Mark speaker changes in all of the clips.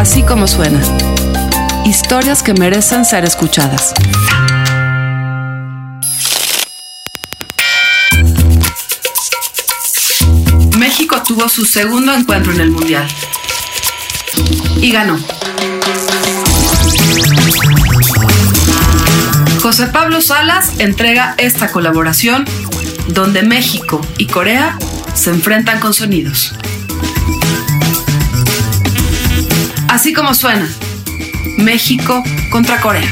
Speaker 1: Así como suena. Historias que merecen ser escuchadas. México tuvo su segundo encuentro en el Mundial. Y ganó. José Pablo Salas entrega esta colaboración donde México y Corea se enfrentan con sonidos. Así como suena, México contra Corea.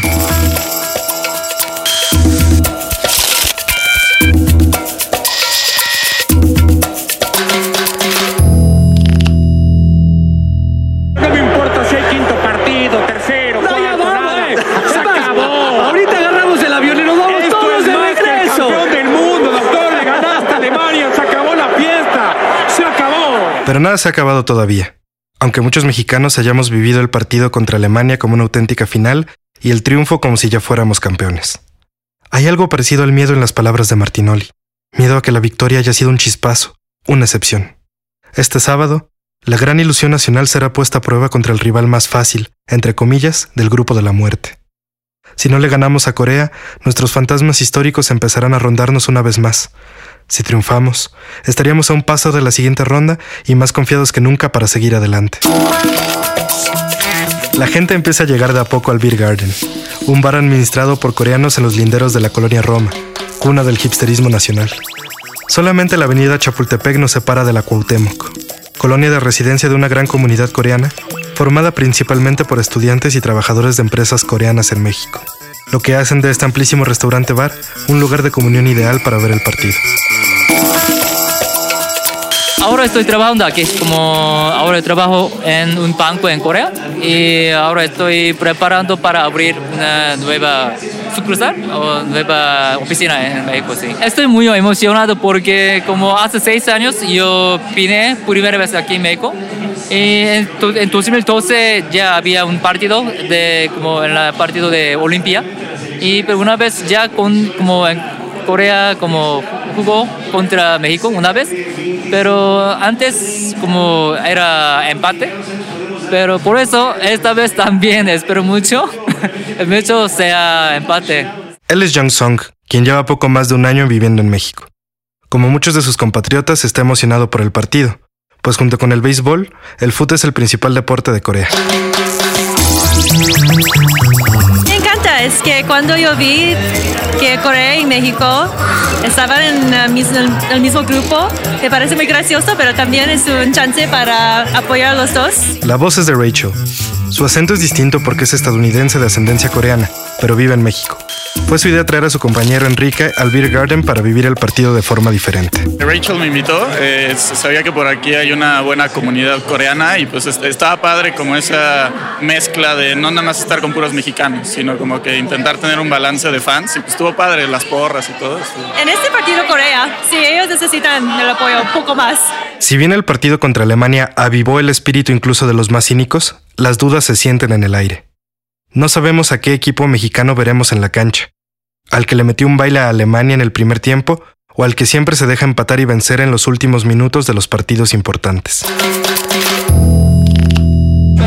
Speaker 2: No me importa si hay quinto partido, tercero,
Speaker 3: No, ya
Speaker 2: cuarto,
Speaker 3: vamos,
Speaker 2: nada. Se
Speaker 3: Es más,
Speaker 2: acabó.
Speaker 3: Ahorita agarramos el avión y nos vamos
Speaker 2: Esto
Speaker 3: todos
Speaker 2: es
Speaker 3: de
Speaker 2: más que el
Speaker 3: regreso.
Speaker 2: campeón del mundo, doctor. Le ganaste a Alemania. Se acabó la fiesta. Se acabó.
Speaker 4: Pero nada se ha acabado todavía. Aunque muchos mexicanos hayamos vivido el partido contra Alemania como una auténtica final y el triunfo como si ya fuéramos campeones. Hay algo parecido al miedo en las palabras de Martinoli. Miedo a que la victoria haya sido un chispazo, una excepción. Este sábado, la gran ilusión nacional será puesta a prueba contra el rival más fácil, entre comillas, del grupo de la muerte. Si no le ganamos a Corea, nuestros fantasmas históricos empezarán a rondarnos una vez más. Si triunfamos, estaríamos a un paso de la siguiente ronda y más confiados que nunca para seguir adelante. La gente empieza a llegar de a poco al Beer Garden, un bar administrado por coreanos en los linderos de la colonia Roma, cuna del hipsterismo nacional. Solamente la avenida Chapultepec nos separa de la Cuauhtémoc, colonia de residencia de una gran comunidad coreana, formada principalmente por estudiantes y trabajadores de empresas coreanas en México, lo que hacen de este amplísimo restaurante bar un lugar de comunión ideal para ver el partido.
Speaker 5: Ahora estoy trabajando aquí, como ahora trabajo en un banco en Corea y ahora estoy preparando para abrir una nueva sucursal o nueva oficina en México. Sí. Estoy muy emocionado porque como hace seis años yo vine primera vez aquí en México y en, to- en 2012 ya había un partido de como en el partido de Olimpia y pero una vez ya con como en Corea como jugó contra México una vez, pero antes como era empate, pero por eso esta vez también espero mucho, mucho sea empate.
Speaker 4: Él es Jung Song, quien lleva poco más de un año viviendo en México. Como muchos de sus compatriotas, está emocionado por el partido, pues junto con el béisbol, el fútbol es el principal deporte de Corea.
Speaker 6: Es que cuando yo vi que Corea y México estaban en el mismo, el mismo grupo, me parece muy gracioso, pero también es un chance para apoyar a los dos.
Speaker 4: La voz es de Rachel. Su acento es distinto porque es estadounidense de ascendencia coreana, pero vive en México. Fue su idea traer a su compañero Enrique al Beer Garden para vivir el partido de forma diferente.
Speaker 7: Rachel me invitó, eh, sabía que por aquí hay una buena comunidad coreana y pues est- estaba padre como esa mezcla de no nada más estar con puros mexicanos, sino como que intentar tener un balance de fans y pues estuvo padre, las porras y todo.
Speaker 6: En este partido Corea, sí, ellos necesitan el apoyo un poco más.
Speaker 4: Si bien el partido contra Alemania avivó el espíritu incluso de los más cínicos, las dudas se sienten en el aire. No sabemos a qué equipo mexicano veremos en la cancha. Al que le metió un baile a Alemania en el primer tiempo o al que siempre se deja empatar y vencer en los últimos minutos de los partidos importantes.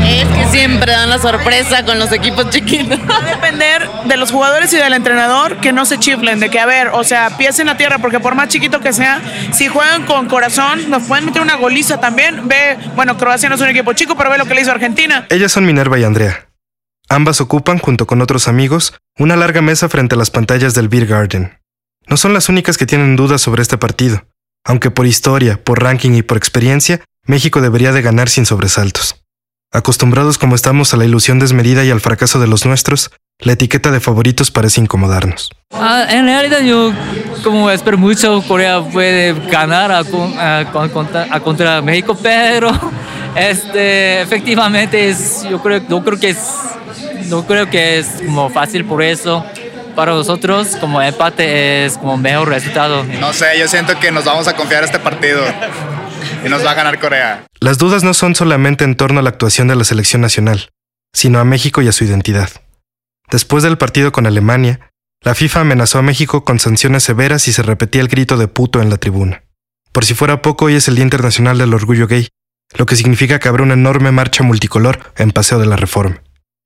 Speaker 8: Es que siempre dan la sorpresa con los equipos chiquitos.
Speaker 9: Va a depender de los jugadores y del entrenador que no se chiflen, de que, a ver, o sea, pies en la tierra, porque por más chiquito que sea, si juegan con corazón, nos pueden meter una goliza también. Ve, bueno, Croacia no es un equipo chico, pero ve lo que le hizo Argentina.
Speaker 4: Ellas son Minerva y Andrea. Ambas ocupan, junto con otros amigos, una larga mesa frente a las pantallas del Beer Garden. No son las únicas que tienen dudas sobre este partido, aunque por historia, por ranking y por experiencia, México debería de ganar sin sobresaltos. Acostumbrados como estamos a la ilusión desmedida y al fracaso de los nuestros, la etiqueta de favoritos parece incomodarnos.
Speaker 5: Ah, en realidad yo como espero mucho Corea puede ganar a, con- a- con- contra, México, pero este, efectivamente es, yo creo, no creo que es, no creo que es como fácil por eso. Para nosotros como empate es como mejor resultado.
Speaker 10: No sé, yo siento que nos vamos a confiar este partido y nos va a ganar Corea.
Speaker 4: Las dudas no son solamente en torno a la actuación de la selección nacional, sino a México y a su identidad. Después del partido con Alemania, la FIFA amenazó a México con sanciones severas si se repetía el grito de puto en la tribuna. Por si fuera poco, hoy es el Día Internacional del Orgullo Gay, lo que significa que habrá una enorme marcha multicolor en Paseo de la Reforma.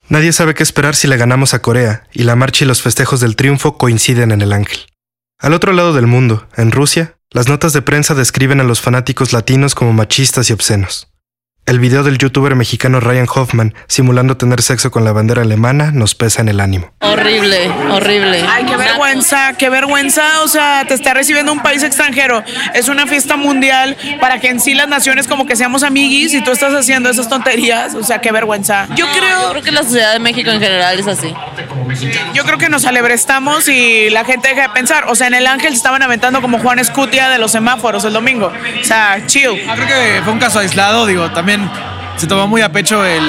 Speaker 4: Nadie sabe qué esperar si le ganamos a Corea, y la marcha y los festejos del triunfo coinciden en el ángel. Al otro lado del mundo, en Rusia, las notas de prensa describen a los fanáticos latinos como machistas y obscenos. El video del youtuber mexicano Ryan Hoffman simulando tener sexo con la bandera alemana nos pesa en el ánimo.
Speaker 8: Horrible, horrible.
Speaker 9: Ay, qué vergüenza, qué vergüenza. O sea, te está recibiendo un país extranjero. Es una fiesta mundial para que en sí las naciones como que seamos amiguis y tú estás haciendo esas tonterías. O sea, qué vergüenza. Yo creo,
Speaker 8: Yo creo que la sociedad de México en general es así.
Speaker 9: Yo creo que nos alebrestamos y la gente deja de pensar. O sea, en el Ángel se estaban aventando como Juan Escutia de los semáforos el domingo. O sea, chill.
Speaker 11: Ah, creo que fue un caso aislado, digo, también se tomó muy a pecho el,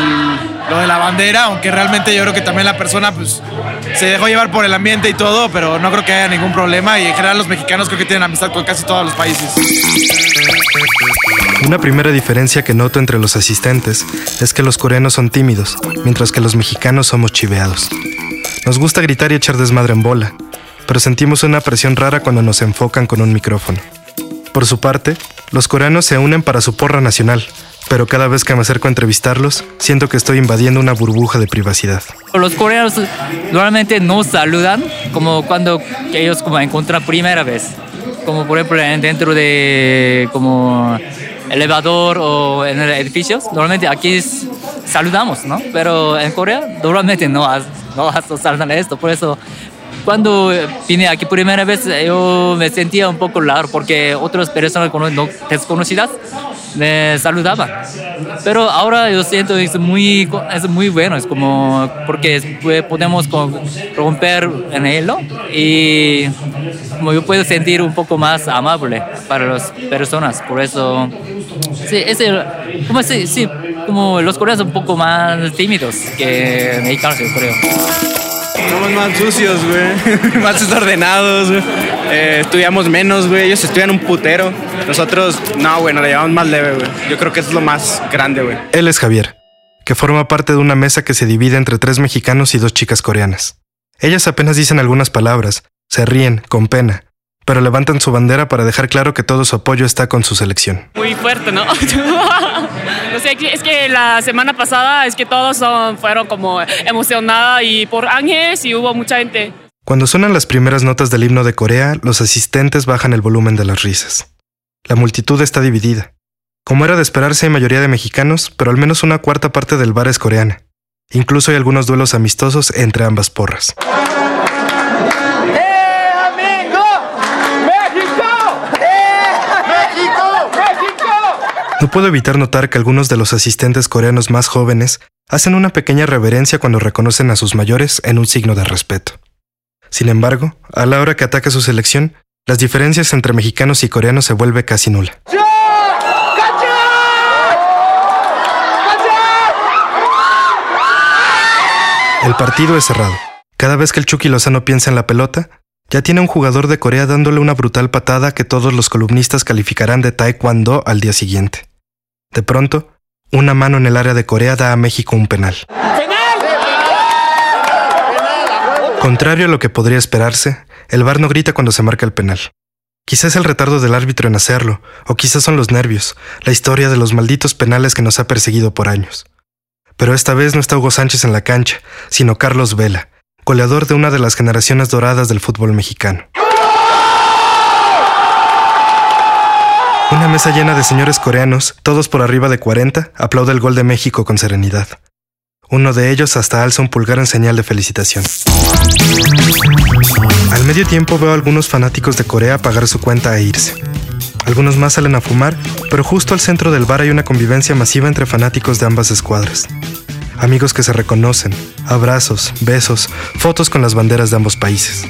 Speaker 11: lo de la bandera, aunque realmente yo creo que también la persona pues se dejó llevar por el ambiente y todo, pero no creo que haya ningún problema y en general los mexicanos creo que tienen amistad con casi todos los países.
Speaker 4: Una primera diferencia que noto entre los asistentes es que los coreanos son tímidos, mientras que los mexicanos somos chiveados. Nos gusta gritar y echar desmadre en bola, pero sentimos una presión rara cuando nos enfocan con un micrófono. Por su parte, los coreanos se unen para su porra nacional, pero cada vez que me acerco a entrevistarlos, siento que estoy invadiendo una burbuja de privacidad.
Speaker 5: Los coreanos normalmente no saludan como cuando ellos como encuentran primera vez. Como por ejemplo en- dentro de como elevador o en edificios. Normalmente aquí saludamos, ¿no? Pero en Corea normalmente no, no has- saludan esto. Por eso cuando vine aquí primera vez yo me sentía un poco raro porque otras personas no- desconocidas me saludaban. Pero ahora yo siento es muy, es muy bueno, es como porque es- pues, podemos romper en hielo y como yo puedo sentir un poco más amable para las personas. Por eso, sí, es como, sí, sí, como los coreanos son un poco más tímidos que mexicanos, yo creo.
Speaker 12: Somos más sucios, güey. más desordenados, güey. Eh, estudiamos menos, güey. Ellos estudian un putero. Nosotros, no, güey, nos la llevamos más leve, güey. Yo creo que eso es lo más grande, güey.
Speaker 4: Él es Javier, que forma parte de una mesa que se divide entre tres mexicanos y dos chicas coreanas. Ellas apenas dicen algunas palabras, se ríen, con pena, pero levantan su bandera para dejar claro que todo su apoyo está con su selección.
Speaker 13: muy fuerte, ¿no? no sé, es que la semana pasada es que todos son- fueron como emocionados y por Ángeles y hubo mucha gente.
Speaker 4: Cuando suenan las primeras notas del himno de Corea, los asistentes bajan el volumen de las risas. La multitud está dividida. Como era de esperarse, hay mayoría de mexicanos, pero al menos una cuarta parte del bar es coreana. Incluso hay algunos duelos amistosos entre ambas porras. No puedo evitar notar que algunos de los asistentes coreanos más jóvenes hacen una pequeña reverencia cuando reconocen a sus mayores en un signo de respeto. Sin embargo, a la hora que ataca su selección, las diferencias entre mexicanos y coreanos se vuelve casi nula. El partido es cerrado. Cada vez que el Chucky Lozano piensa en la pelota, ya tiene un jugador de Corea dándole una brutal patada que todos los columnistas calificarán de taekwondo al día siguiente. De pronto, una mano en el área de Corea da a México un penal. Contrario a lo que podría esperarse, el VAR no grita cuando se marca el penal. Quizás el retardo del árbitro en hacerlo, o quizás son los nervios, la historia de los malditos penales que nos ha perseguido por años. Pero esta vez no está Hugo Sánchez en la cancha, sino Carlos Vela, goleador de una de las generaciones doradas del fútbol mexicano. Una mesa llena de señores coreanos, todos por arriba de 40, aplaude el gol de México con serenidad. Uno de ellos hasta alza un pulgar en señal de felicitación. Al medio tiempo veo a algunos fanáticos de Corea pagar su cuenta e irse. Algunos más salen a fumar, pero justo al centro del bar hay una convivencia masiva entre fanáticos de ambas escuadras. Amigos que se reconocen, abrazos, besos, fotos con las banderas de ambos países.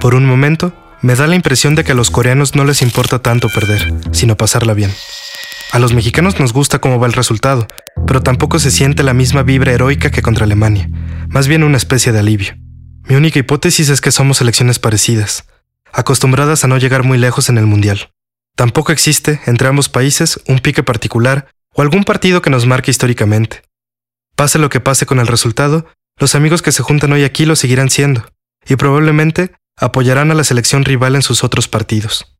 Speaker 4: Por un momento, me da la impresión de que a los coreanos no les importa tanto perder, sino pasarla bien. A los mexicanos nos gusta cómo va el resultado, pero tampoco se siente la misma vibra heroica que contra Alemania, más bien una especie de alivio. Mi única hipótesis es que somos selecciones parecidas, acostumbradas a no llegar muy lejos en el Mundial. Tampoco existe, entre ambos países, un pique particular o algún partido que nos marque históricamente. Pase lo que pase con el resultado, los amigos que se juntan hoy aquí lo seguirán siendo, y probablemente apoyarán a la selección rival en sus otros partidos.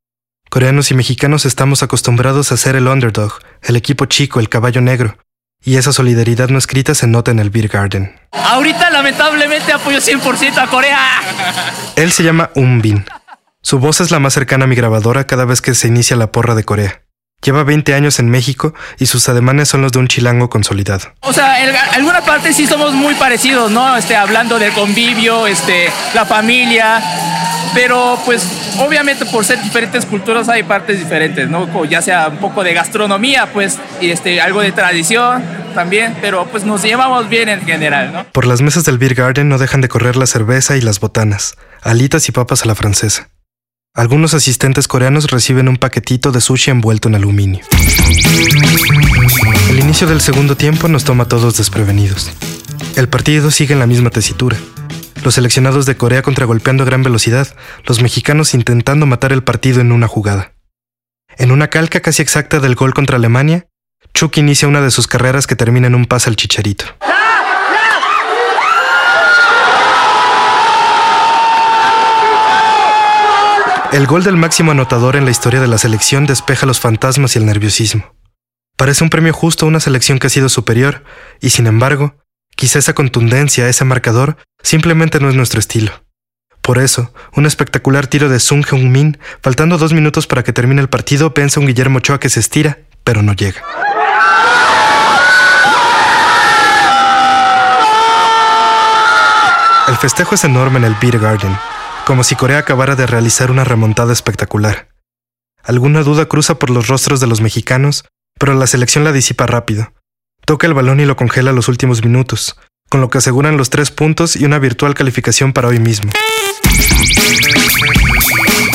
Speaker 4: Coreanos y mexicanos estamos acostumbrados a ser el underdog, el equipo chico, el caballo negro, y esa solidaridad no escrita se nota en el Beer Garden.
Speaker 5: Ahorita lamentablemente apoyo 100% a Corea.
Speaker 4: Él se llama Umbin. Su voz es la más cercana a mi grabadora cada vez que se inicia la porra de Corea. Lleva 20 años en México y sus ademanes son los de un chilango consolidado.
Speaker 5: O sea, en alguna parte sí somos muy parecidos, ¿no? Este, hablando del convivio, este, la familia, pero pues obviamente por ser diferentes culturas hay partes diferentes, ¿no? Como ya sea un poco de gastronomía, pues, y este, algo de tradición también, pero pues nos llevamos bien en general, ¿no?
Speaker 4: Por las mesas del Beer Garden no dejan de correr la cerveza y las botanas, alitas y papas a la francesa. Algunos asistentes coreanos reciben un paquetito de sushi envuelto en aluminio. El inicio del segundo tiempo nos toma a todos desprevenidos. El partido sigue en la misma tesitura. Los seleccionados de Corea contragolpeando a gran velocidad, los mexicanos intentando matar el partido en una jugada. En una calca casi exacta del gol contra Alemania, Chuck inicia una de sus carreras que termina en un pase al chicharito. El gol del máximo anotador en la historia de la selección despeja los fantasmas y el nerviosismo. Parece un premio justo a una selección que ha sido superior, y sin embargo, quizá esa contundencia, ese marcador, simplemente no es nuestro estilo. Por eso, un espectacular tiro de Sung Heung-min, faltando dos minutos para que termine el partido, pensa un Guillermo Ochoa que se estira, pero no llega. El festejo es enorme en el Beer Garden, como si Corea acabara de realizar una remontada espectacular. Alguna duda cruza por los rostros de los mexicanos, pero la selección la disipa rápido. Toca el balón y lo congela los últimos minutos, con lo que aseguran los tres puntos y una virtual calificación para hoy mismo.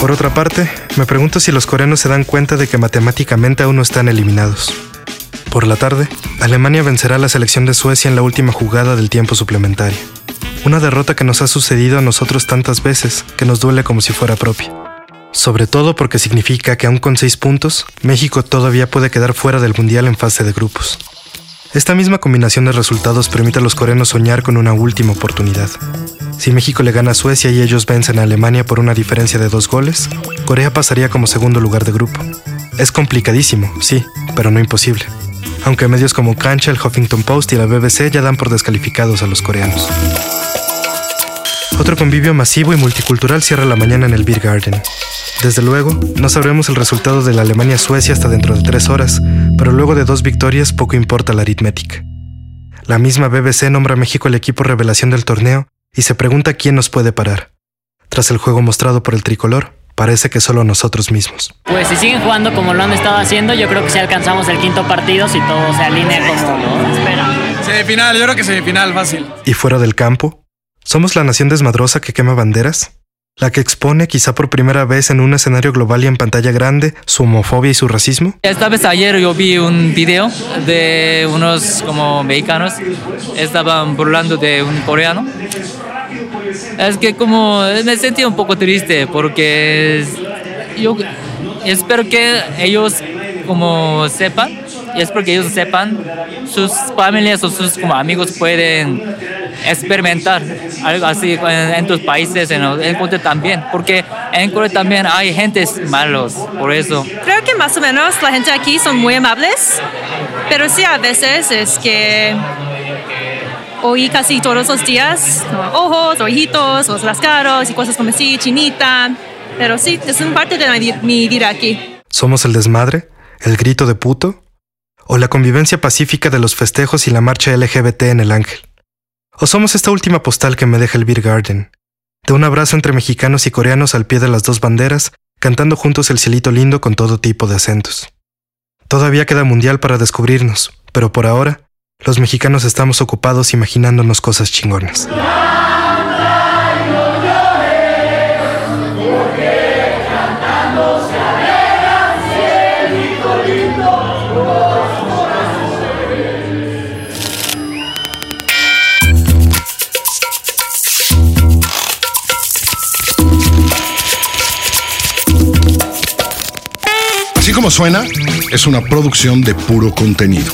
Speaker 4: Por otra parte, me pregunto si los coreanos se dan cuenta de que matemáticamente aún no están eliminados. Por la tarde, Alemania vencerá a la selección de Suecia en la última jugada del tiempo suplementario. Una derrota que nos ha sucedido a nosotros tantas veces que nos duele como si fuera propia. Sobre todo porque significa que aún con seis puntos, México todavía puede quedar fuera del Mundial en fase de grupos. Esta misma combinación de resultados permite a los coreanos soñar con una última oportunidad. Si México le gana a Suecia y ellos vencen a Alemania por una diferencia de dos goles, Corea pasaría como segundo lugar de grupo. Es complicadísimo, sí, pero no imposible. Aunque medios como Cancha, el Huffington Post y la BBC ya dan por descalificados a los coreanos. Otro convivio masivo y multicultural cierra la mañana en el Beer Garden. Desde luego, no sabremos el resultado de la Alemania-Suecia hasta dentro de tres horas, pero luego de dos victorias poco importa la aritmética. La misma BBC nombra a México el equipo revelación del torneo y se pregunta quién nos puede parar. Tras el juego mostrado por el tricolor, parece que solo nosotros mismos.
Speaker 14: Pues si siguen jugando como lo han estado haciendo, yo creo que si alcanzamos el quinto partido, si todo se alinea como lo espera.
Speaker 11: Semifinal, yo creo que semifinal, fácil.
Speaker 4: ¿Y fuera del campo? ¿Somos la nación desmadrosa que quema banderas? ¿La que expone quizá por primera vez en un escenario global y en pantalla grande su homofobia y su racismo?
Speaker 5: Esta vez ayer yo vi un video de unos como mexicanos, estaban burlando de un coreano. Es que como me sentí un poco triste porque yo espero que ellos como sepan y espero que ellos sepan sus familias o sus como amigos pueden experimentar algo así en, tus países, en, en Corea también, porque en Corea también hay gentes malos, por eso.
Speaker 6: Creo que más o menos la gente aquí son muy amables, pero sí a veces es que oí casi todos los días ojos, ojitos, los lascaros y cosas como así, chinita, pero sí, es un parte de mi vida aquí.
Speaker 4: ¿Somos el desmadre? ¿El grito de puto? ¿O la convivencia pacífica de los festejos y la marcha LGBT en el ángel? ¿O somos esta última postal que me deja el Beer Garden? De un abrazo entre mexicanos y coreanos al pie de las dos banderas, cantando juntos el cielito lindo con todo tipo de acentos. Todavía queda mundial para descubrirnos, pero por ahora, los mexicanos estamos ocupados imaginándonos cosas chingonas.
Speaker 15: Así como suena, es una producción de puro contenido.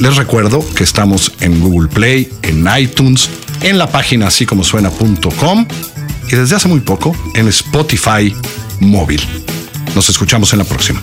Speaker 15: Les recuerdo que estamos en Google Play, en iTunes, en la página así como suena.com y desde hace muy poco en Spotify móvil. Nos escuchamos en la próxima.